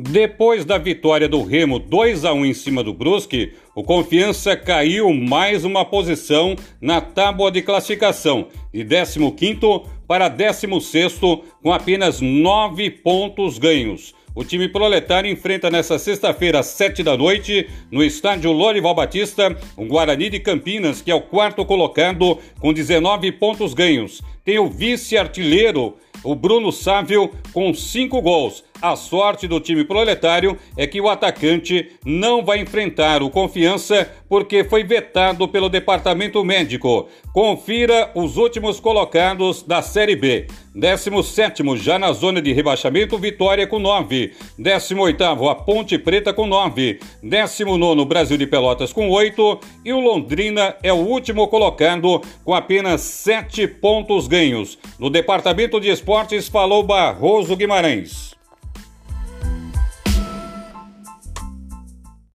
Depois da vitória do Remo 2 a 1 em cima do Brusque, o Confiança caiu mais uma posição na tábua de classificação, de 15º para 16º, com apenas 9 pontos ganhos. O time proletário enfrenta nesta sexta-feira, às 7 da noite, no estádio Lorival Batista, o Guarani de Campinas, que é o quarto colocado, com 19 pontos ganhos. Tem o vice-artilheiro o Bruno Sávio com cinco gols. A sorte do time proletário é que o atacante não vai enfrentar o Confiança porque foi vetado pelo departamento médico. Confira os últimos colocados da Série B. 17 já na zona de rebaixamento, Vitória com 9. 18 a Ponte Preta com 9. 19 Brasil de Pelotas com 8. E o Londrina é o último colocado com apenas 7 pontos ganhos. No departamento de esportes falou Barroso Guimarães.